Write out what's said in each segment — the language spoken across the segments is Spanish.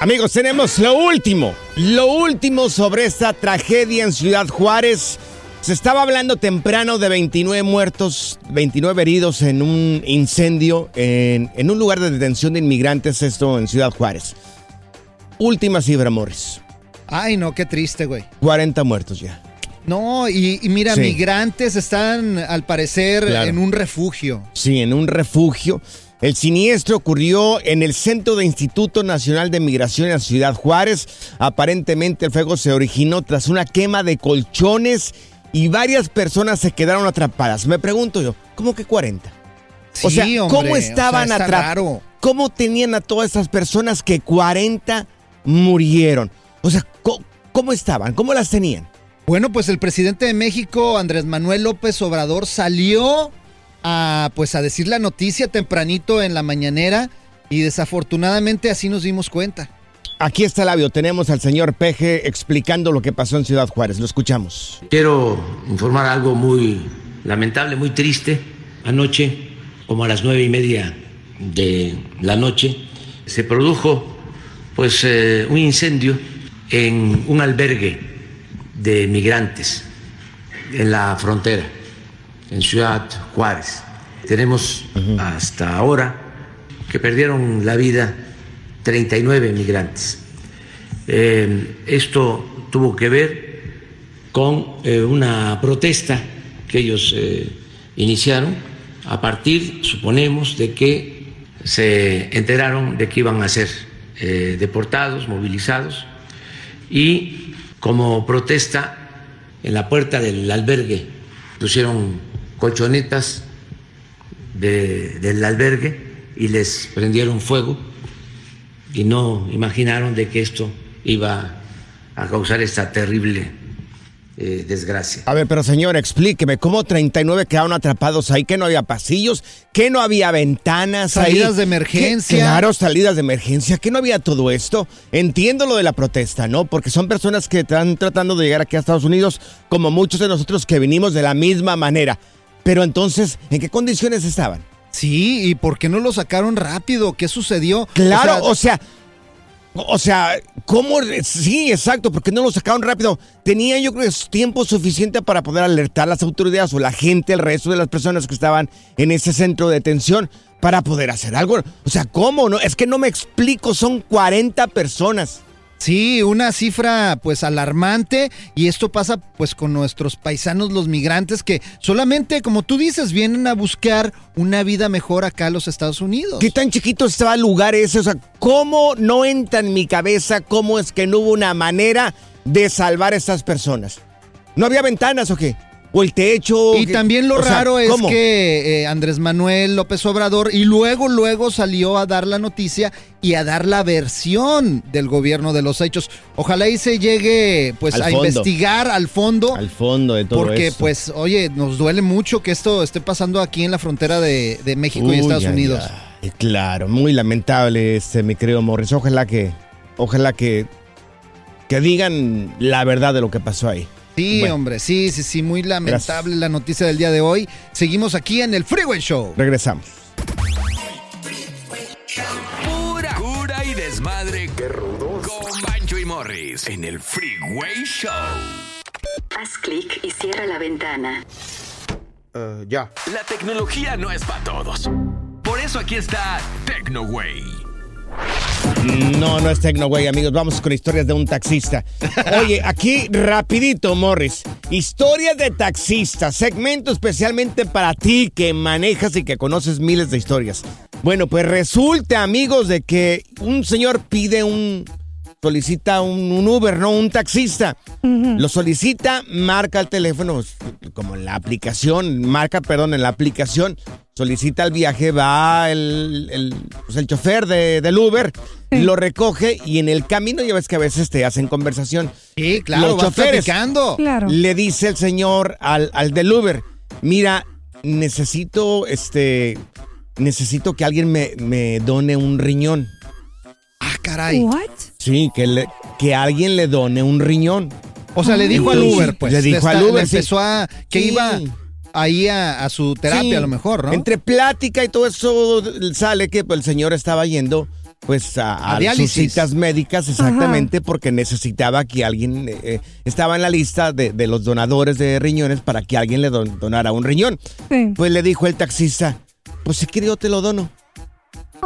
Amigos, tenemos lo último, lo último sobre esta tragedia en Ciudad Juárez. Se estaba hablando temprano de 29 muertos, 29 heridos en un incendio en, en un lugar de detención de inmigrantes, esto en Ciudad Juárez. Última cifra, Morris. Ay, no, qué triste, güey. 40 muertos ya. No, y, y mira, Sí. migrantes están al parecer Claro. en un refugio. Sí, en un refugio. El siniestro ocurrió en el centro de Instituto Nacional de Migración en la Ciudad Juárez. Aparentemente el fuego se originó tras una quema de colchones y varias personas se quedaron atrapadas. Me pregunto yo, ¿cómo que 40? o Sí, sea, hombre, ¿cómo o estaban sea, atrapadas? raro. ¿Cómo tenían a todas esas personas que 40 murieron? O sea, ¿cómo, cómo estaban? ¿Cómo las tenían? Bueno, pues el presidente de México, Andrés Manuel López Obrador, salió a pues a decir la noticia tempranito en la mañanera y desafortunadamente así nos dimos cuenta. Aquí está el audio. Tenemos al señor Peje explicando lo que pasó en Ciudad Juárez. Lo escuchamos. Quiero informar algo muy lamentable, muy triste. Anoche, como a las nueve y media de la noche, se produjo pues eh, un incendio en un albergue de migrantes en la frontera, en Ciudad Juárez. Tenemos hasta ahora que perdieron la vida 39 migrantes. Eh, esto tuvo que ver con eh, una protesta que ellos eh, iniciaron a partir, suponemos, de que se enteraron de que iban a ser deportados, movilizados, y como protesta en la puerta del albergue pusieron colchonetas de- del albergue y les prendieron fuego y no imaginaron de que esto iba a causar esta terrible eh, desgracia. A ver, pero señor, explíqueme, ¿cómo 39 quedaron atrapados ahí? ¿Que no había pasillos? ¿Que no había ventanas ahí? Salidas de ¿Qué- emergencia. Claro, salidas de emergencia. ¿Que no había todo esto? Entiendo lo de la protesta, ¿no? Porque son personas que están tratando de llegar aquí a Estados Unidos, como muchos de nosotros que vinimos de la misma manera. Pero entonces, ¿en qué condiciones estaban? Sí, ¿y por qué no lo sacaron rápido? ¿Qué sucedió? Claro, O sea, o sea, ¿cómo? Sí, exacto, porque no lo sacaron rápido. Tenían yo creo tiempo suficiente para poder alertar a las autoridades o la gente, el resto de las personas que estaban en ese centro de detención para poder hacer algo. O sea, ¿cómo? No, es que no me explico, son 40 personas. Sí, una cifra pues alarmante y esto pasa pues con nuestros paisanos los migrantes que solamente como tú dices vienen a buscar una vida mejor acá en los Estados Unidos. ¿Qué tan chiquito estaba el lugar ese? O sea, ¿cómo no entra en mi cabeza cómo es que no hubo una manera de salvar a estas personas? ¿No había ventanas o qué? ¿O el techo? Y también lo sea, raro es ¿cómo? que eh, Andrés Manuel López Obrador y luego, luego salió a dar la noticia y a dar la versión del gobierno de los hechos. Ojalá y se llegue pues Al a fondo. investigar al fondo. Al fondo de todo porque esto. pues, oye, nos duele mucho que esto esté pasando aquí en la frontera de, de México y Estados Unidos. claro, muy lamentable este, mi querido Morris. Ojalá que, ojalá que, que digan la verdad de lo que pasó ahí. Sí, Bueno. hombre, sí, sí, sí, muy lamentable la noticia del día de hoy. Seguimos aquí en el Freeway Show. Regresamos. Pura cura y desmadre. Qué rudos. Con Bancho y Morris en el Freeway Show. Haz clic y cierra la ventana. ya. La tecnología no es para todos. Por eso aquí está TecnoWay. No, no es Tecno, güey, amigos. Vamos con historias de un taxista. Oye, aquí rapidito, Morris. Historias de taxistas. Segmento especialmente para ti que manejas y que conoces miles de historias. Bueno, pues resulta, amigos, de que un señor pide un... Solicita un, un Uber, no un taxista. Lo solicita, marca el teléfono, como en la aplicación, marca, perdón, en la aplicación, solicita el viaje, va el, el, pues, el chofer de- del Uber, lo recoge y en el camino, ya ves que a veces te hacen conversación. Sí, claro, Los vas choferes. Claro. Le dice el señor al, al del Uber, mira, necesito, este, necesito que alguien me, me done un riñón. Ah, caray. What? Sí, que, le- que alguien le done un riñón. O sea, le dijo al Uber, pues. le dijo está- al Uber, le sí. empezó a. que Sí. iba ahí a, a su terapia, Sí. a lo mejor, ¿no? Entre plática y todo eso sale que pues, el señor estaba yendo pues a, A a sus diálisis. citas médicas exactamente porque necesitaba que alguien eh, eh, estaba en la lista de, de los donadores de riñones para que alguien le don- donara un riñón. Sí. Pues le dijo el taxista, pues si quiere yo te lo dono.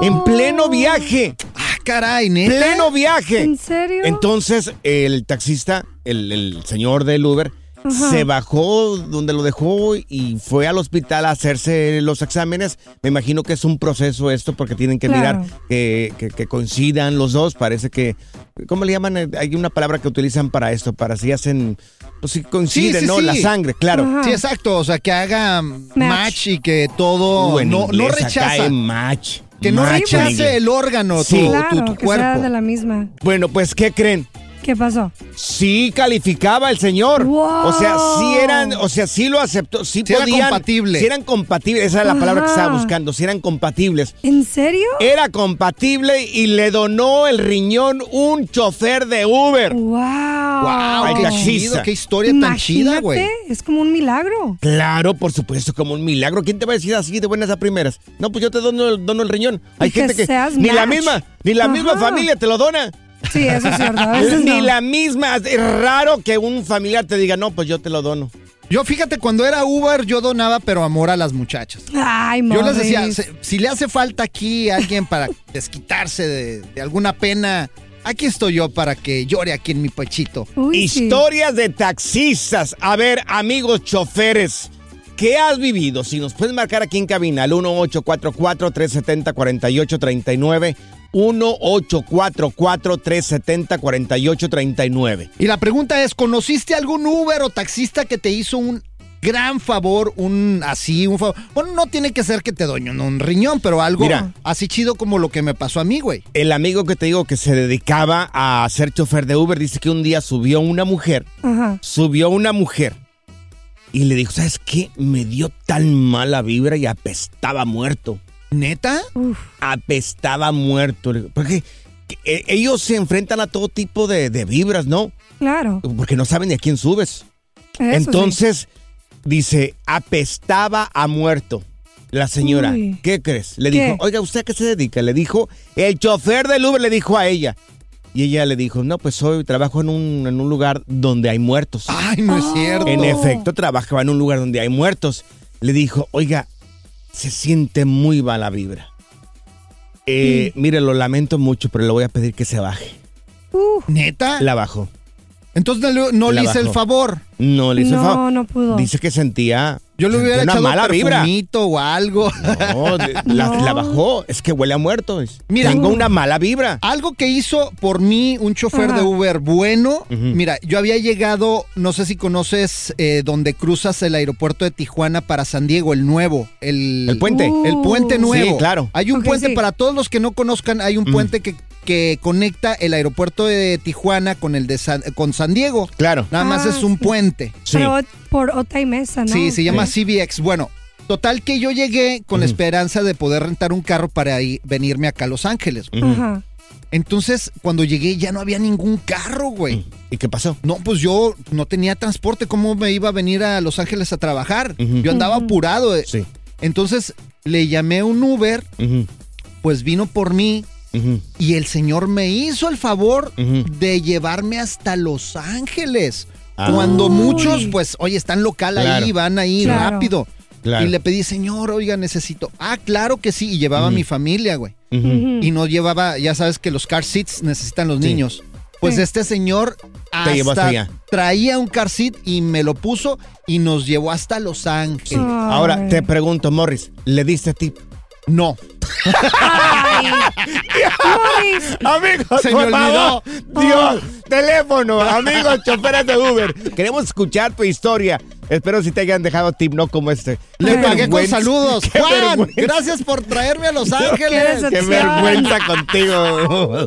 En pleno viaje, caray, neta. pleno viaje. ¿En serio? Entonces el taxista, el, el señor del Uber, Ajá. se bajó donde lo dejó y fue al hospital a hacerse los exámenes. Me imagino que es un proceso esto porque tienen que Claro. mirar que, que- que coincidan los dos. Parece que, ¿cómo le llaman? Hay una palabra que utilizan para esto, para si hacen, pues si coinciden, Sí, sí, ¿no? sí. La sangre, claro. Ajá. Sí, exacto. O sea, que haga match, y que todo Uh, en no, no rechaza. match. Que no rechace el órgano, Sí. tu, Claro, tu- tu que sea cuerpo. de la misma. Bueno, pues, ¿qué creen? ¿Qué pasó? Sí calificaba el señor. Wow. O sea, sí eran, o sea, sí lo aceptó, sí, Sí era podían. compatible. Sí eran compatibles, esa era la palabra que estaba buscando, sí eran compatibles. ¿En serio? Era compatible y le donó el riñón un chofer de Uber. Wow. Wow, Ay, qué chido, qué historia tan chida, güey. Es como un milagro. Claro, por supuesto, como un milagro. ¿Quién te va a decir así de buenas a primeras? No, pues yo te dono, dono el riñón. Hay Y gente que seas ni la misma, ni la misma familia te lo dona. Sí, eso es cierto. A veces Ni no. la misma. Es raro que un familiar te diga, no, pues yo te lo dono. Yo, fíjate, cuando era Uber, yo donaba, pero amor a las muchachas. Ay, Yo les decía, si le hace falta aquí alguien para desquitarse de, de alguna pena, aquí estoy yo para que llore aquí en mi pechito. Uy, sí. Historias de taxistas. A ver, amigos choferes, ¿qué has vivido? Si nos puedes marcar aquí en cabina, al 1844-370-4839. 1844-370-4839. Y la pregunta es, ¿conociste algún Uber o taxista que te hizo un gran favor, un así, un favor? Bueno, no tiene que ser que te doño un riñón, pero algo Mira. así chido como lo que me pasó a mí, güey. El amigo que te digo que se dedicaba a ser chofer de Uber dice que un día subió una mujer, Ajá. subió una mujer y le dijo, ¿sabes qué? Me dio tan mala vibra y apestaba muerto. ¿Neta? Uf. apestaba muerto. Porque eh, ellos se enfrentan a todo tipo de, de vibras, ¿no? Claro. Porque no saben ni a quién subes. Eso Entonces, dice, apestaba a muerto. La señora, Uy. ¿qué crees? Le ¿Qué? dijo, oiga, ¿usted a qué se dedica? Le dijo, el chofer del Uber le dijo a ella. Y ella le dijo, no, pues hoy trabajo en un, en un lugar donde hay muertos. Ay, no es Oh. cierto. En efecto, trabajaba en un lugar donde hay muertos. Le dijo, oiga, se siente muy mala vibra. Eh, Mire, lo lamento mucho, pero le voy a pedir que se baje. ¿Neta? La bajó. Entonces no, le- no La le hice el favor. No le hizo No, favor. no pudo. Dice que sentía. Yo le hubiera echado una mala vibra. perfumito o algo. No, de- la, No. la bajó. Es que huele a muerto. Es- Mira. Tengo una mala vibra. Algo que hizo por mí un chofer Ajá. de Uber bueno. Mira, yo había llegado, no sé si conoces, eh, donde cruzas el aeropuerto de Tijuana para San Diego, el nuevo. El, El puente. Uh. El puente nuevo. Sí, claro. Hay un puente, sí. para todos los que no conozcan, hay un puente que, que conecta el aeropuerto de Tijuana con el de San, con San Diego. Claro. Nada más Ah, es un sí. puente. Sí. Pero por otra y mesa, ¿no? Sí, se llama CBX. Bueno, total que yo llegué con la esperanza de poder rentar un carro para ir- venirme acá a Los Ángeles. Ajá. Entonces, cuando llegué ya no había ningún carro, güey. ¿Y qué pasó? No, pues yo no tenía transporte. ¿Cómo me iba a venir a Los Ángeles a trabajar? Yo andaba apurado. eh. Sí. Entonces, le llamé a un Uber, pues vino por mí y el señor me hizo el favor de llevarme hasta Los Ángeles. Ah. Cuando muchos, pues, oye, están local Claro. ahí, van ahí Claro. rápido. Claro. Y le pedí, señor, oiga, necesito. Ah, claro que sí. Y llevaba a mi familia, güey. Y no llevaba, ya sabes que los car seats necesitan los Sí. niños. Pues Sí. este señor hasta traía un car seat y me lo puso y nos llevó hasta Los Ángeles. Ahora te pregunto, Morris, ¿le diste tip? No. Ay. Amigos, Se por me favor. olvidó. Dios, teléfono, amigos, choferes de Uber. Queremos escuchar tu historia. Espero si te hayan dejado tip, no como este. Le Qué pagué con saludos. Qué Juan, vergüenza. gracias por traerme a Los Qué Ángeles. Qué decepción. vergüenza contigo.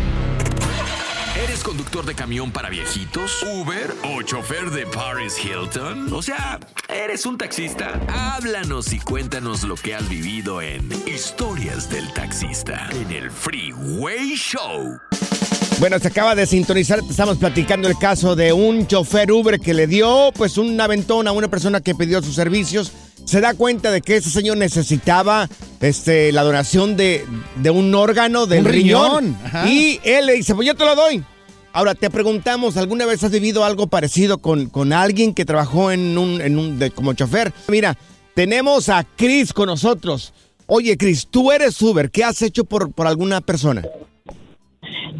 ¿Eres conductor de camión para viejitos? ¿Uber o chofer de Paris Hilton? O sea, ¿eres un taxista? Háblanos y cuéntanos lo que has vivido en Historias del Taxista en el Freeway Show. Bueno, se acaba de sintonizar, estamos platicando el caso de un chofer Uber que le dio pues un aventón a una persona que pidió sus servicios. Se da cuenta de que ese señor necesitaba este, la donación de, de un órgano del Un riñón. Y él le dice, pues yo te lo doy. Ahora, te preguntamos, ¿alguna vez has vivido algo parecido con, con alguien que trabajó en un, en un de- como chofer? Mira, tenemos a Chris con nosotros. Oye, Chris, tú eres Uber. ¿Qué has hecho por, por alguna persona?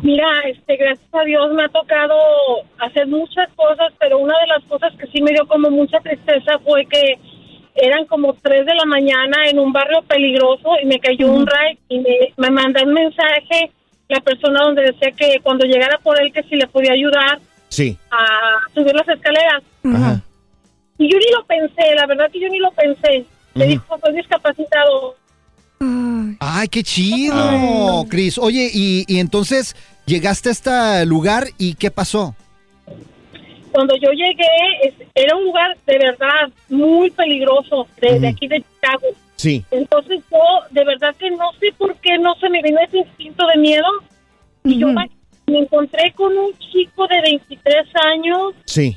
Mira, este, gracias a Dios me ha tocado hacer muchas cosas, pero una de las cosas que sí me dio como mucha tristeza fue que eran como 3 de la mañana en un barrio peligroso y me cayó un ride y me, me mandó un mensaje la persona donde decía que cuando llegara por él que si le podía ayudar Sí. a subir las escaleras. Ajá. Y yo ni lo pensé, la verdad que yo ni lo pensé. Me dijo, soy discapacitado. Ay, qué chido, Cris. Oye, y, y entonces llegaste a este lugar y ¿qué pasó? Cuando yo llegué, era un lugar de verdad muy peligroso, de, de aquí de Chicago. Sí. Entonces yo, de verdad que no sé por qué no se me vino ese instinto de miedo. Y yo me, encontré con un chico de 23 años Sí.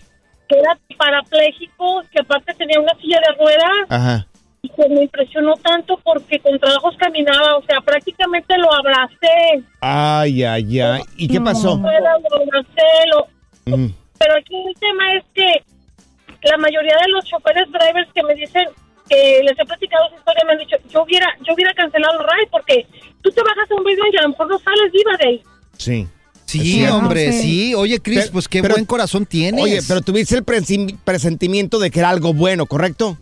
que era parapléjico, que aparte tenía una silla de ruedas Ajá. y pues me impresionó tanto porque con trabajos caminaba, o sea, prácticamente lo abracé. Ay, ay, ay. ¿Y qué pasó? Lo abracé, lo- Mm. Pero aquí el tema es que la mayoría de los choferes drivers que me dicen que les he platicado esa historia me han dicho, yo hubiera, yo hubiera cancelado el ride porque tú te bajas a un video y a lo mejor no sales viva de ahí. Sí. Sí, hombre, sí. Oye, Chris, Pero- pues qué pero- buen corazón tienes. Oye, pero tuviste el presentimiento de que era algo bueno, ¿correcto?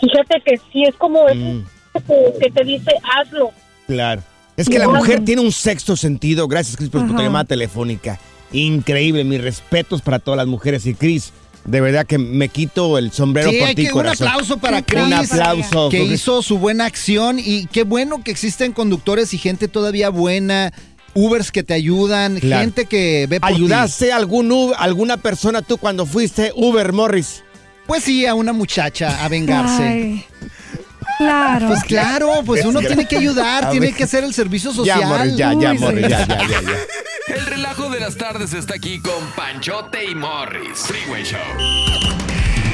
Fíjate que sí es como eso Mm. que, que te dice, hazlo. Claro. Es que la mujer tiene un sexto sentido. Gracias, Cris, por tu llamada telefónica. Increíble. Mis respetos para todas las mujeres. Y Cris, de verdad que me quito el sombrero Sí, por hay ti, que- un corazón. aplauso para Chris. Un aplauso. Que hizo su buena acción y qué bueno que existen conductores y gente todavía buena, Ubers que te ayudan, Claro. gente que ve por ti. ¿Ayudaste a algún, Uber- alguna persona tú cuando fuiste Uber, Morris? Pues sí, a una muchacha a vengarse. Ay, claro. Pues claro, pues uno tiene que ayudar, tiene que hacer el servicio social. Ya, ya, ya, ya, ya, ya, ya. El relajo de las tardes está aquí con Panchote y Morris. Freeway Show.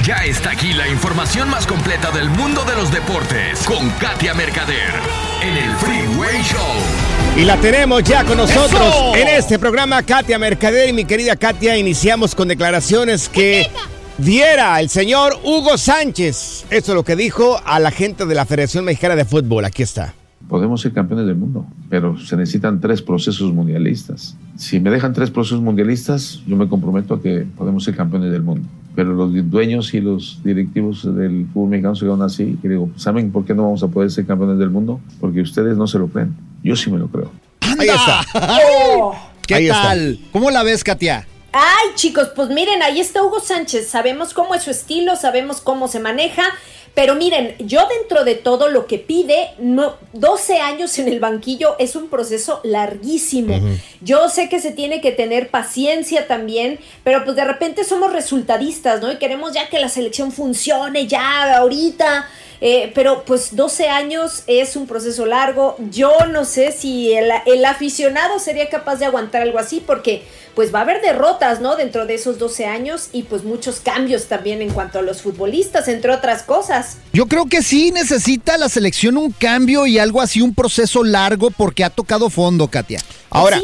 Ya está aquí la información más completa del mundo de los deportes con Katia Mercader en el Freeway Show. Y la tenemos ya con nosotros ¡Eso! en este programa, Katia Mercader. Y mi querida Katia, iniciamos con declaraciones que diera el señor Hugo Sánchez. Eso es lo que dijo a la gente de la Federación Mexicana de Fútbol. Aquí está. Podemos ser campeones del mundo, pero se necesitan tres procesos mundialistas. Si me dejan tres procesos mundialistas, yo me comprometo a que podemos ser campeones del mundo. Pero los dueños y los directivos del fútbol mexicano se quedan así. Y digo, ¿saben por qué no vamos a poder ser campeones del mundo? Porque ustedes no se lo creen. Yo sí me lo creo. Ahí está. ¿Qué Ahí está. tal? ¿Cómo la ves, Katia? Ay, chicos, pues miren, ahí está Hugo Sánchez. Sabemos cómo es su estilo, sabemos cómo se maneja. Pero miren, yo dentro de todo lo que pide, no, 12 años en el banquillo es un proceso larguísimo. Yo sé que se tiene que tener paciencia también, pero pues de repente somos resultadistas, ¿no? Y queremos ya que la selección funcione ya ahorita. Eh, pero pues 12 años es un proceso largo. Yo no sé si el, el aficionado sería capaz de aguantar algo así porque pues va a haber derrotas, ¿no? Dentro de esos 12 años y pues muchos cambios también en cuanto a los futbolistas, entre otras cosas. Yo creo que sí necesita la selección un cambio y algo así, un proceso largo porque ha tocado fondo, Katia. Ahora,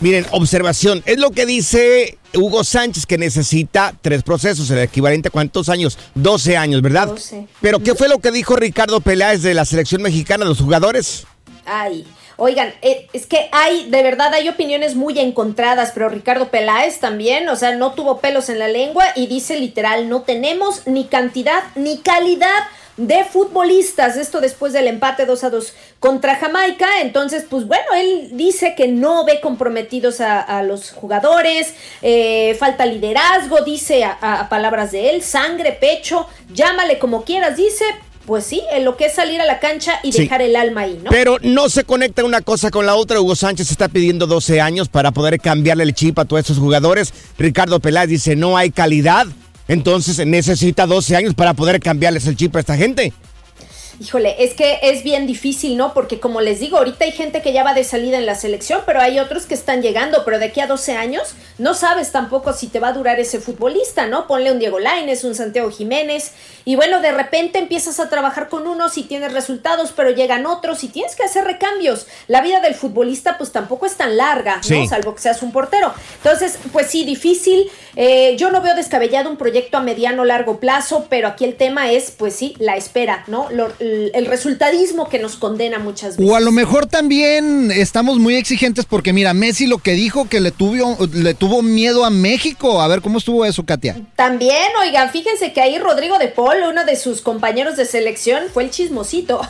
miren, observación. Es lo que dice Hugo Sánchez, que necesita tres procesos, el equivalente a cuántos años? 12 años, ¿verdad? 12. Pero ¿qué fue lo que dijo Ricardo Peláez de la selección mexicana, los jugadores? Ay, oigan, eh, es que hay, de verdad, hay opiniones muy encontradas, pero Ricardo Peláez también, o sea, no tuvo pelos en la lengua y dice literal, no tenemos ni cantidad ni calidad de futbolistas, esto después del empate 2 a 2 contra Jamaica, entonces pues bueno, él dice que no ve comprometidos a, a los jugadores, eh, falta liderazgo, dice a, a palabras de él, sangre, pecho, llámale como quieras, dice, pues sí, en lo que es salir a la cancha y Sí. dejar el alma ahí, ¿no? Pero no se conecta una cosa con la otra. Hugo Sánchez está pidiendo 12 años para poder cambiarle el chip a todos esos jugadores. Ricardo Peláez dice no hay calidad. Entonces necesita 12 años para poder cambiarles el chip a esta gente. Híjole, es que es bien difícil, ¿no? Porque como les digo, ahorita hay gente que ya va de salida en la selección, pero hay otros que están llegando, pero de aquí a 12 años no sabes tampoco si te va a durar ese futbolista, ¿no? Ponle un Diego Lainez, un Santiago Jiménez, y bueno, de repente empiezas a trabajar con unos y tienes resultados, pero llegan otros y tienes que hacer recambios. La vida del futbolista pues tampoco es tan larga, ¿no? Salvo que seas un portero. Entonces, pues sí, difícil. Eh, yo no veo descabellado un proyecto a mediano largo plazo, pero aquí el tema es, pues sí, la espera, ¿no? Lo- el, el resultadismo que nos condena muchas veces. O a lo mejor también estamos muy exigentes porque mira, Messi lo que dijo que le tuvo, le tuvo miedo a México. A ver, ¿cómo estuvo eso, Katia? También, oigan, fíjense que ahí Rodrigo de Paul, uno de sus compañeros de selección, fue el chismosito,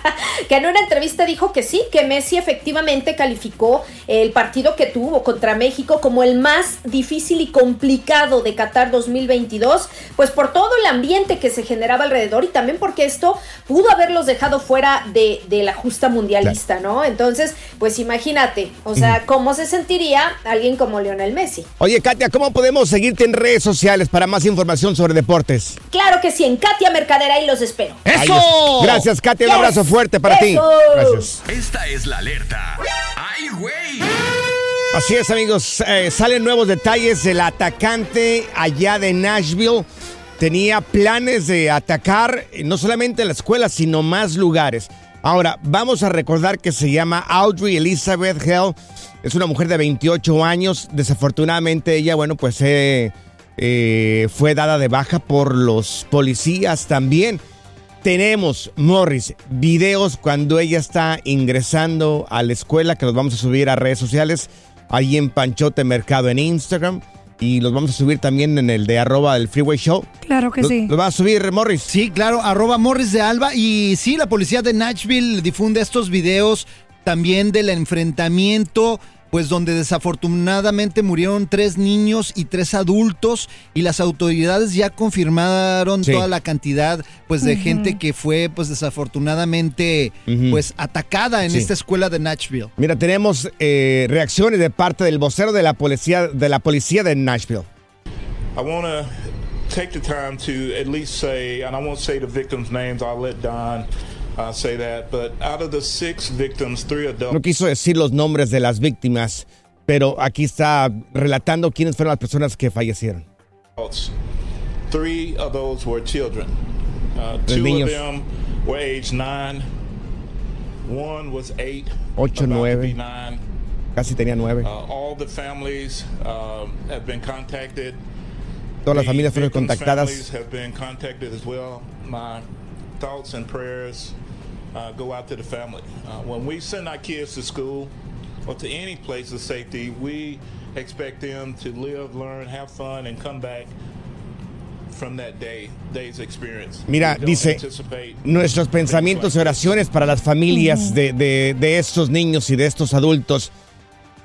que en una entrevista dijo que sí, que Messi efectivamente calificó el partido que tuvo contra México como el más difícil y complicado de Qatar 2022, pues por todo el ambiente que se generaba alrededor y también porque esto pudo haberlos dejado fuera de, de la justa mundialista, ¿no? Entonces, pues imagínate, o sea, ¿cómo se sentiría alguien como Lionel Messi? Oye, Katia, ¿cómo podemos seguirte en redes sociales para más información sobre deportes? Claro que sí, en Katia Mercadera y los espero. Está. Gracias, Katia. Un abrazo fuerte para ti. Eso. Gracias. Esta es la alerta. ¡Ay, güey! Así es, amigos. Eh, salen nuevos detalles del atacante allá de Nashville. Tenía planes de atacar eh, no solamente la escuela, sino más lugares. Ahora, vamos a recordar que se llama Audrey Elizabeth Hell. Es una mujer de 28 años. Desafortunadamente ella, bueno, pues eh, eh, fue dada de baja por los policías también. Tenemos, Morris, videos cuando ella está ingresando a la escuela que los vamos a subir a redes sociales, ahí en Panchote Mercado en Instagram. Y los vamos a subir también en el de arroba del Freeway Show. Claro que ¿Lo, sí. ¿Lo va a subir, Morris? Sí, claro, arroba Morris de Alba. Y sí, la policía de Nashville difunde estos videos también del enfrentamiento, pues donde desafortunadamente murieron tres niños y tres adultos y las autoridades ya confirmaron Sí. toda la cantidad pues de gente que fue pues desafortunadamente pues atacada en Sí. esta escuela de Nashville. Mira, tenemos eh, reacciones de parte del vocero de la policía de la policía de Nashville. I want to take the time to at least say, and I won't say the victims' names, I'll let Don say that, but out of the six victims, three adults. No quiso decir los nombres de las víctimas, pero aquí está relatando quiénes fueron las personas que fallecieron. Three of those were children. Uh, two niños. of them were age nine. One was eight. Ocho, nueve. nine. Casi tenía nueve. Uh, all the families um, have been contacted. Todas las The familias fueron contactadas. Families have been contacted as well. My thoughts and prayers uh, go out to the family. Uh, when we send our kids to school or to any place of safety, we expect them to live, learn, have fun, and come back from that day, day's experience. Mira, dice, nuestros pensamientos y oraciones para las familias de, de- de estos niños y de estos adultos.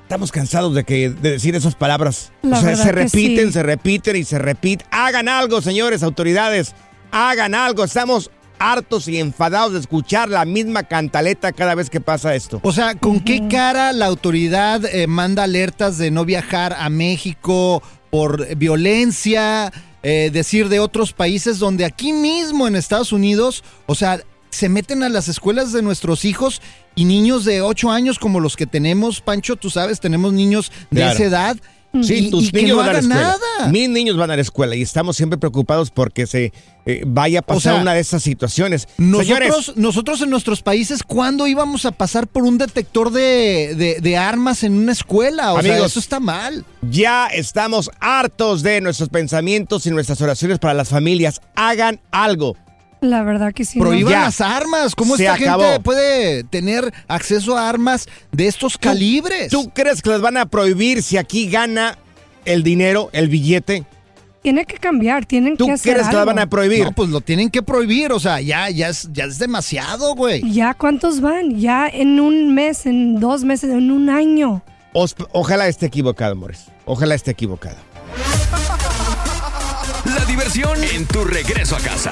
Estamos cansados de, que, de decir esas palabras. La o sea, se repiten, sí. se repiten y se repiten. Hagan algo, señores, autoridades. Hagan algo. Estamos hartos y enfadados de escuchar la misma cantaleta cada vez que pasa esto. O sea, ¿con qué cara la autoridad eh, manda alertas de no viajar a México por violencia, eh, decir de otros países donde aquí mismo en Estados Unidos, o sea, se meten a las escuelas de nuestros hijos y niños de 8 años como los que tenemos, Pancho, tú sabes, tenemos niños de Claro. esa edad. Sí, y, tus y que niños no van a la escuela. nada. Mis niños van a la escuela y estamos siempre preocupados porque se eh, vaya a pasar sea, una de esas situaciones. Nosotros, Señores, nosotros en nuestros países, ¿cuándo íbamos a pasar por un detector de, de- de armas en una escuela? O sea, Amigos, eso está mal. Ya estamos hartos de nuestros pensamientos y nuestras oraciones para las familias. Hagan algo. La verdad que sí. Prohíban las armas. ¿Cómo Se esta acabó. gente puede tener acceso a armas de estos calibres? ¿Tú crees que las van a prohibir si aquí gana el dinero, el billete? Tiene que cambiar, tienen ¿Tú que hacer crees que las algo. van a prohibir? No, pues lo tienen que prohibir. O sea, ya, ya, es, ya es demasiado, güey. ¿Ya cuántos van? Ya en un mes, en dos meses, en un año. Os- ojalá esté equivocado, Morris. Ojalá esté equivocado. La diversión en tu regreso a casa.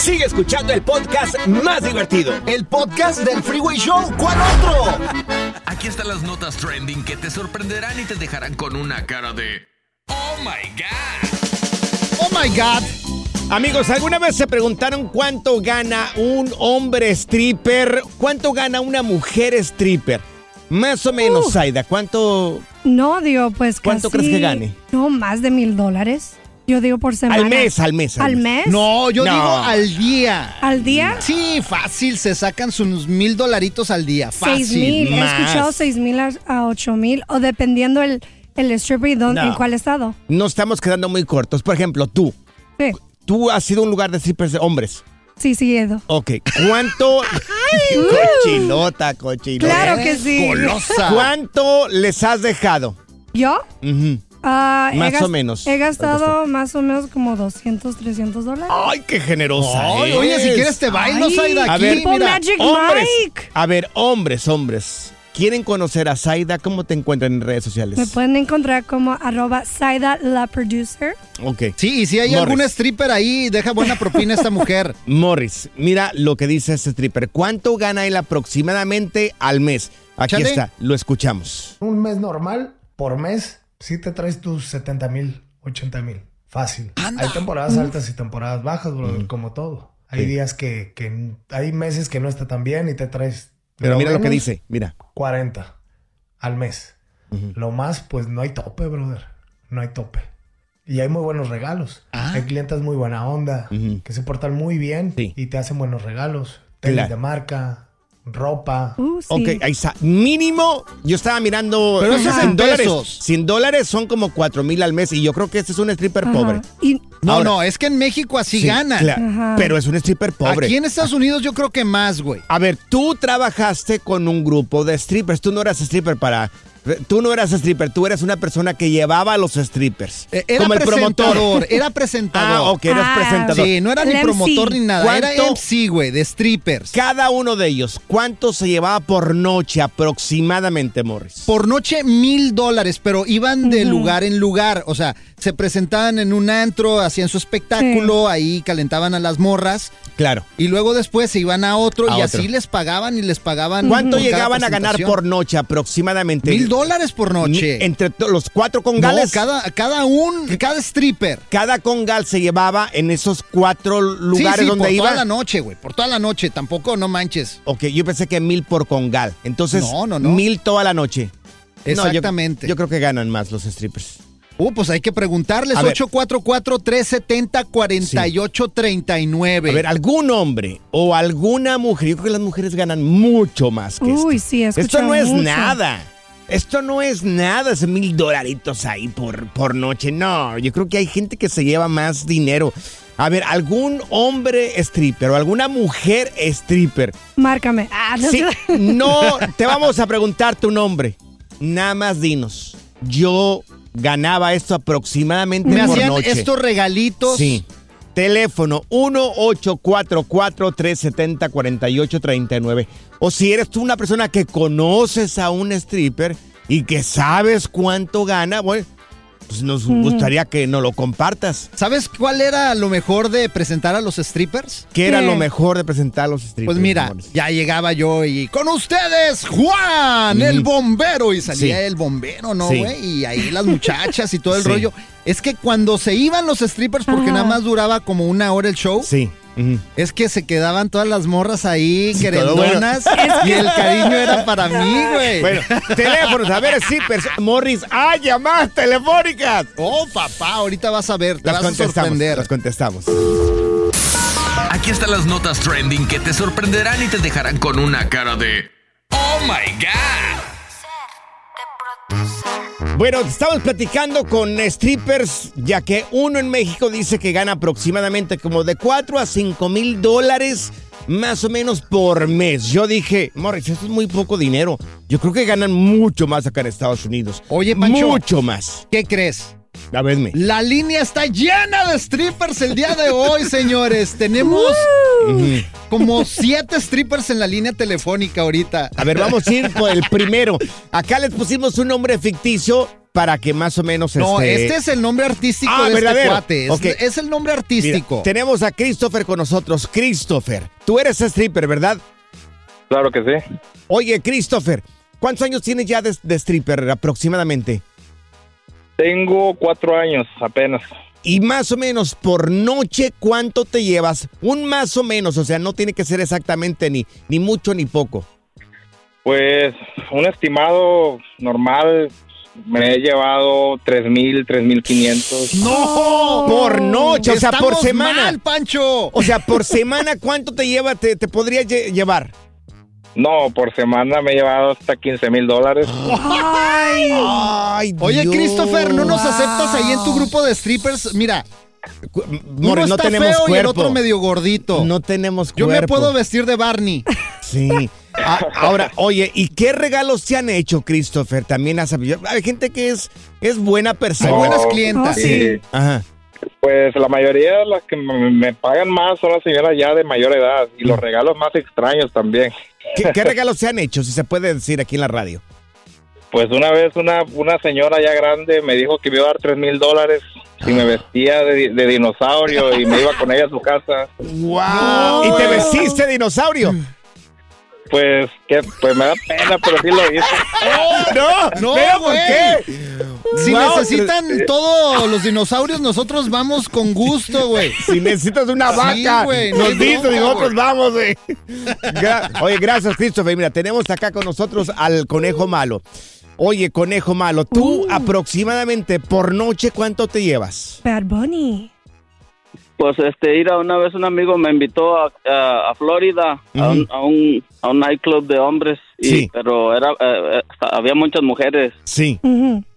Sigue escuchando el podcast más divertido. El podcast del Freeway Show. ¿Cuál otro? Aquí están las notas trending que te sorprenderán y te dejarán con una cara de Oh my God. Oh my God. Amigos, ¿alguna vez se preguntaron cuánto gana un hombre stripper? ¿Cuánto gana una mujer stripper? Más o menos, Uh. Zaida, ¿cuánto? No, digo, pues ¿Cuánto casi- crees que gane? No, más de mil dólares. Yo digo por semana. Al mes, al mes. ¿Al mes? No, yo No. digo al día. ¿Al día? Sí, fácil, se sacan sus mil dolaritos al día. Fácil. Seis mil. He escuchado seis mil a, ocho mil. O dependiendo el, el stripper y dónde, No. en cuál estado. Nos estamos quedando muy cortos. Por ejemplo, tú. Sí. Tú has sido un lugar de strippers de hombres. Sí, sí, Edo. Ok. ¿Cuánto? cochinota, cochinota. Claro que sí. Golosa. ¿Cuánto les has dejado? ¿Yo? Ah, he Más o menos. He gastado más o menos como 200, 300 dólares. Ay, qué generosa. Ay, oye, si quieres te bailo, Ay, Zaida, A aquí, ver, Tipo mira. Magic hombres. Mike. A ver, hombres, hombres. ¿Quieren conocer a Zaida? ¿Cómo te encuentran en redes sociales? Me pueden encontrar como arroba Saida la producer. Ok. Sí, y si hay Morris. algún stripper ahí, deja buena propina esta mujer. Morris, mira lo que dice este stripper. ¿Cuánto gana él aproximadamente al mes? Aquí Chale. está, lo escuchamos. Un mes normal, por mes, sí te traes tus 70 mil, 80 mil. Fácil. Hay temporadas altas y temporadas bajas, brother, como todo. Hay Sí. días que, que hay meses que no está tan bien y te traes. Pero mira lo que dice, mira. 40 al mes. Lo más, pues no hay tope, brother. No hay tope. Y hay muy buenos regalos. Hay clientes muy buena onda, que se portan muy bien Sí. y te hacen buenos regalos. Tenis Claro. de marca, ropa. Uh, sí. Ok, ahí está. Mínimo, yo estaba mirando Pero eso es en dólares. 100 dólares son como 4 mil al mes y yo creo que este es un stripper Ajá. pobre. Y No, Ahora- no, es que en México así Sí, claro, Ajá. pero es un stripper pobre. Aquí en Estados Unidos yo creo que más, güey. A ver, tú trabajaste con un grupo de strippers. Tú no eras stripper para. Tú no eras stripper, tú eras una persona que llevaba a los strippers. Eh, Era como el presentador, promotor. era presentador. Ah, ok, eras Ah, presentador. Sí, no era ni MC. promotor ni nada, era ¿Cuánto? MC, güey, de strippers. Cada uno de ellos, ¿cuánto se llevaba por noche aproximadamente, Morris? Por noche mil dólares, pero iban de lugar en lugar. O sea, se presentaban en un antro, hacían su espectáculo, ahí calentaban a las morras Claro. y luego después se iban a otro A y otro. así les pagaban y les pagaban. ¿Cuánto por llegaban a ganar por noche aproximadamente? Mil dólares por noche. Entre los cuatro No, congales. cada, cada un, cada stripper. cada congal se llevaba en esos cuatro lugares sí, sí, donde por iba. toda la noche, güey. Por toda la noche. Tampoco, no manches. Ok, yo pensé que mil por congal. Entonces, No, no, no. mil toda la noche. No, yo- Exactamente. yo, creo que ganan más los strippers. Uh, pues hay que preguntarles. A ver. 844-370-4839. A ver, algún hombre o alguna mujer, yo creo que las mujeres ganan mucho más que Uy, esto. sí, Esto no es mucho. nada. Esto no es nada, es mil dolaritos ahí por, por noche. No, yo creo que hay gente que se lleva más dinero. A ver, algún hombre stripper o alguna mujer stripper. Márcame. Ah, no Sí, no te vamos a preguntar tu nombre. Nada más dinos. Yo ganaba esto aproximadamente Me por hacían noche. estos regalitos. Sí. Teléfono 1844-370-4839. O si eres tú una persona que conoces a un stripper y que sabes cuánto gana, bueno, pues nos gustaría que nos lo compartas. ¿Sabes cuál era lo mejor de presentar a los strippers? ¿Qué era lo mejor de presentar a los strippers? Pues mira, amores? ya llegaba yo y con ustedes, Juan, el bombero. Y salía Sí. el bombero, ¿no, Sí. güey? Y ahí las muchachas y todo el Sí. rollo. Es que cuando se iban los strippers, porque Ajá. nada más duraba como una hora el show, Sí. Es que se quedaban todas las morras ahí, Sí, querendonas, y el cariño era para mí, güey. Bueno, teléfonos, a ver, strippers. Morris, ¡ah, llamadas telefónicas! Oh, papá, ahorita vas a ver, te Las vas a contestamos, sorprender. las contestamos. Aquí están las notas trending que te sorprenderán y te dejarán con una cara de ¡Oh my God! Bueno, estamos platicando con strippers, ya que uno en México dice que gana aproximadamente como de 4 a 5 mil dólares más o menos por mes. Yo dije, Morris, esto es muy poco dinero. Yo creo que ganan mucho más acá en Estados Unidos. Oye, Pancho. Mucho más. ¿Qué crees? A verme. La línea está llena de strippers el día de hoy, señores. Tenemos como siete strippers en la línea telefónica ahorita. A ver, vamos a ir por el primero. Acá les pusimos un nombre ficticio para que más o menos No, este... este es el nombre artístico Ah, de verdadero. este cuate. Es, el nombre Mira, artístico. tenemos a Christopher con nosotros. Christopher, tú eres stripper, ¿verdad? Claro que sí. Oye, Christopher, ¿cuántos años tienes ya de, de stripper aproximadamente? Tengo cuatro años apenas. Y más o menos por noche, ¿cuánto te llevas? Un más o menos, o sea, no tiene que ser exactamente ni, ni mucho ni poco. Pues un estimado normal me he llevado tres mil, tres mil quinientos. ¡No! Por noche, o sea, por semana. mal, Pancho. O sea, por semana, ¿cuánto te lleva, te, te podría lle- llevar? No, por semana me he llevado hasta 15 mil dólares. Ay. Ay, Oye, Dios. Christopher, ¿no nos aceptas ahí en tu grupo de strippers? Mira, More, uno no está tenemos feo y el otro medio gordito. No tenemos Yo cuerpo. me puedo vestir de Barney. Sí. Ah, ahora, oye, ¿y qué regalos te han hecho, Christopher? También has sabido. Hay gente que es, es buena persona. Hay buenas clientas. Sí. Ajá. Pues la mayoría de las que me, me pagan más son las señoras ya de mayor edad y los regalos más extraños también. ¿Qué, qué regalos te han hecho, si se puede decir aquí en la radio? Pues una vez una, una señora ya grande me dijo que me iba a dar tres mil dólares si me vestía de, de dinosaurio y me iba con ella a su casa. ¡Wow! ¿Y te vestiste dinosaurio? Pues que pues me da pena, pero sí lo hice. ¡No! No, ¿Pero por güey. qué? Si Wow, necesitan todos los dinosaurios, nosotros vamos con gusto, güey. Si necesitas una Sí, vaca, nos dices y nosotros güey. vamos, güey. Gra- Oye, gracias, Christopher. Mira, tenemos acá con nosotros al conejo malo. Oye, conejo malo, tú aproximadamente por noche, ¿cuánto te llevas? Bad Bunny. Pues este, ir a una vez un amigo me invitó a, a- a Florida a, un, a, un, a un nightclub de hombres, y, Sí. pero era eh, eh, había muchas mujeres Sí.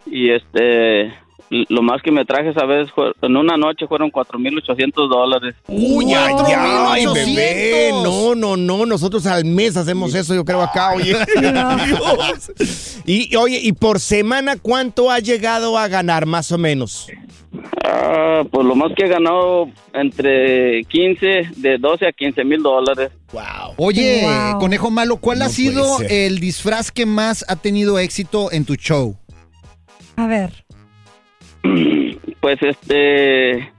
y este lo más que me traje esa vez fue, en una noche fueron 4.800 dólares. Uy, ay, ay, 4,800. bebé. No, no, no. Nosotros al mes hacemos eso, yo creo, acá, oye. Dios. Y, oye, y por semana, ¿cuánto ha llegado a ganar, más o menos? Ah, pues lo más que he ganado entre 15, de 12 a 15 mil dólares. Wow. Oye, Wow. conejo malo, ¿cuál No ha sido el disfraz que más ha tenido éxito en tu show? A ver. Pues este...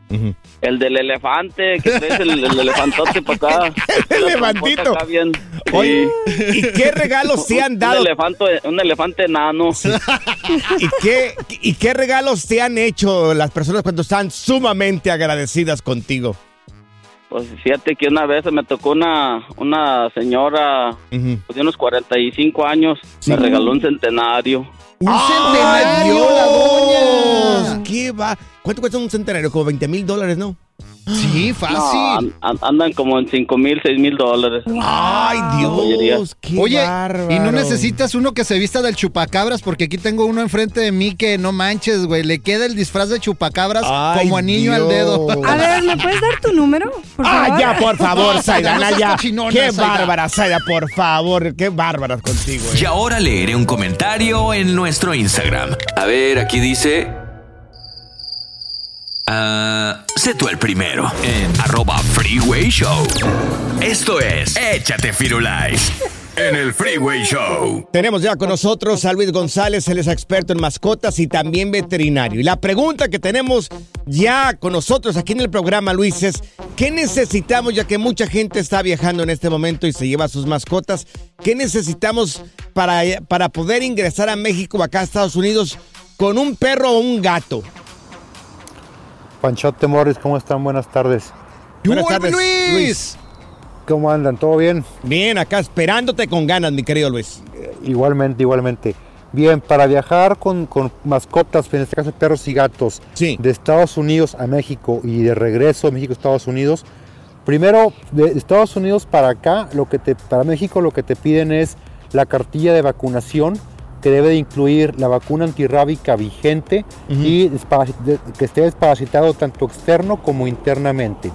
El del elefante, que traes el, el elefantote para acá. El elefantito. acá bien. Oye. ¿y qué regalos te han dado? Un elefante, un elefante enano. ¿Y qué, ¿Y qué regalos te han hecho las personas cuando están sumamente agradecidas contigo? Pues fíjate que una vez me tocó una, una señora Ujú. pues, de unos 45 años. Me regaló un centenario. ¡Un ¡Ay, centenario, la doña! ¿Qué va? ¿Cuánto cuesta un centenario? Como 20 mil dólares, ¿no? Sí, fácil. an- an- andan como en 5 mil, 6 mil dólares. ¡Ay. Dios! ¡Qué Oye, bárbaro! y no necesitas uno que se vista del chupacabras, porque aquí tengo uno enfrente de mí que no manches, güey. Le queda el disfraz de chupacabras Ay, como anillo al Dios. dedo. A ver, ¿me puedes dar tu número? Por ¡Ah, favor? ya, por favor, seas ya! ¡Qué Zaida. bárbara, Saida, por favor! ¡Qué bárbaras contigo! eh. Y ahora leeré un comentario en nuestro Instagram. A ver, aquí dice... Ah, sé tú el primero en arroba Freeway Show. Esto es Échate Firulais en el Freeway Show. Tenemos ya con nosotros a Luis González, él es experto en mascotas y también veterinario. Y la pregunta que tenemos ya con nosotros aquí en el programa, Luis, es ¿qué necesitamos ya que mucha gente está viajando en este momento y se lleva sus mascotas? ¿Qué necesitamos para, para poder ingresar a México acá a Estados Unidos con un perro o un gato? Panchote Morris, ¿cómo están? Buenas tardes. Buenas ¡Uy, tardes, Luis! ¿Cómo andan? ¿Todo bien? Bien, acá esperándote con ganas, mi querido Luis. Igualmente, igualmente. Bien, para viajar con, con mascotas, en este caso perros y gatos, de Estados Unidos a México y de regreso de México a Estados Unidos, primero de Estados Unidos para acá, lo que te, para México lo que te piden es la cartilla de vacunación que debe de incluir la vacuna antirrábica vigente y despa- de- que esté desparasitado tanto externo como internamente.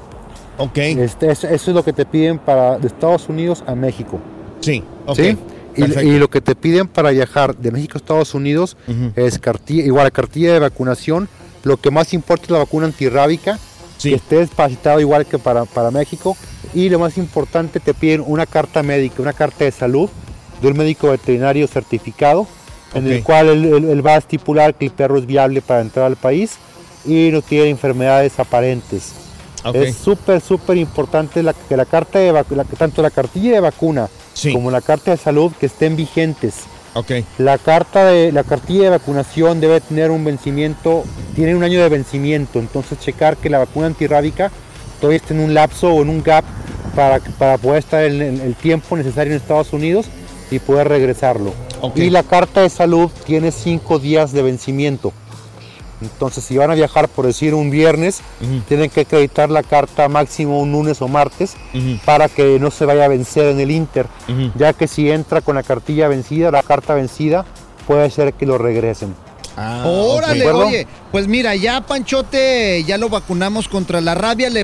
Ok. Este, eso, eso es lo que te piden para de Estados Unidos a México. Sí, ok. ¿Sí? Y, y lo que te piden para viajar de México a Estados Unidos es cartilla, igual cartilla de vacunación. Lo que más importa es la vacuna antirrábica, que esté desparasitado igual que para, para México. Y lo más importante, te piden una carta médica, una carta de salud de un médico veterinario certificado, en el cual él, él- él va a estipular que el perro es viable para entrar al país y no tiene enfermedades aparentes. Es súper, súper importante la, que la carta de la- tanto la cartilla de vacuna como la carta de salud que estén vigentes. La carta de la cartilla de vacunación debe tener un vencimiento, tiene un año de vencimiento, entonces checar que la vacuna antirrábica todavía esté en un lapso o en un gap para, para poder estar en, en el tiempo necesario en Estados Unidos y poder regresarlo. Y la carta de salud tiene cinco días de vencimiento. Entonces, si van a viajar, por decir, un viernes, tienen que acreditar la carta máximo un lunes o martes para que no se vaya a vencer en el Inter, ya que si entra con la cartilla vencida, la carta vencida, puede ser que lo regresen. Ah, Órale, oye, pues mira, ya Panchote ya lo vacunamos contra la rabia, le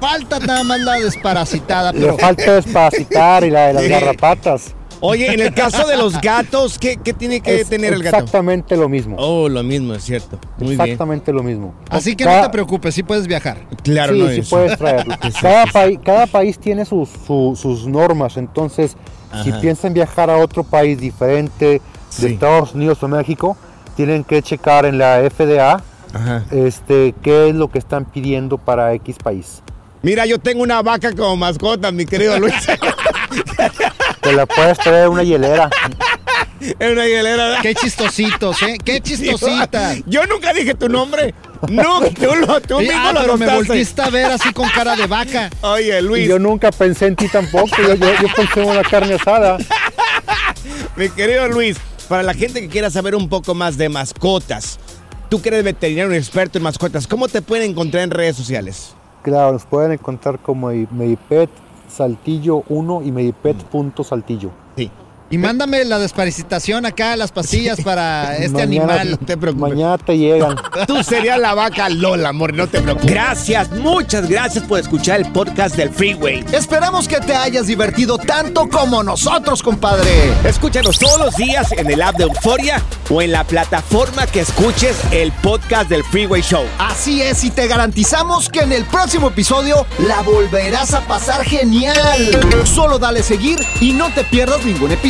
falta nada más la desparasitada. Le falta desparasitar y la de las garrapatas. Oye, en el caso de los gatos, ¿qué, tiene que tener el gato? Exactamente lo mismo. Oh, lo mismo, es cierto. Muy exactamente lo mismo. Así que no te preocupes, sí puedes viajar. Claro, sí, sí puedes traerlo. cada, país tiene sus, sus normas, entonces, si piensan viajar a otro país diferente de Estados Unidos o México, tienen que checar en la FDA este qué es lo que están pidiendo para X país. Mira, yo tengo una vaca como mascota, mi querido Luis. Te la puedes traer una hielera. Es una hielera. Qué chistositos, ¿eh? Qué chistosita. Yo nunca dije tu nombre. No, tú, lo, tú mismo ah, pero me volviste a ver así con cara de vaca. Oye, Luis. yo nunca pensé en ti tampoco. Yo, pensé en una carne asada. Mi querido Luis, para la gente que quiera saber un poco más de mascotas, tú que eres veterinario, un experto en mascotas, ¿cómo te pueden encontrar en redes sociales? Claro, nos pueden encontrar como Medipet Saltillo 1 y Medipet.saltillo. Y mándame la desparasitación acá, las pastillas para este animal. No te preocupes. Mañana te llegan. Tú serías la vaca Lola, amor, no te preocupes. Gracias, muchas gracias por escuchar el podcast del Freeway. Esperamos que te hayas divertido tanto como nosotros, compadre. Escúchanos todos los días en el app de Euforia o en la plataforma que escuches el podcast del Freeway Show. Así es, y te garantizamos que en el próximo episodio la volverás a pasar genial. Solo dale seguir y no te pierdas ningún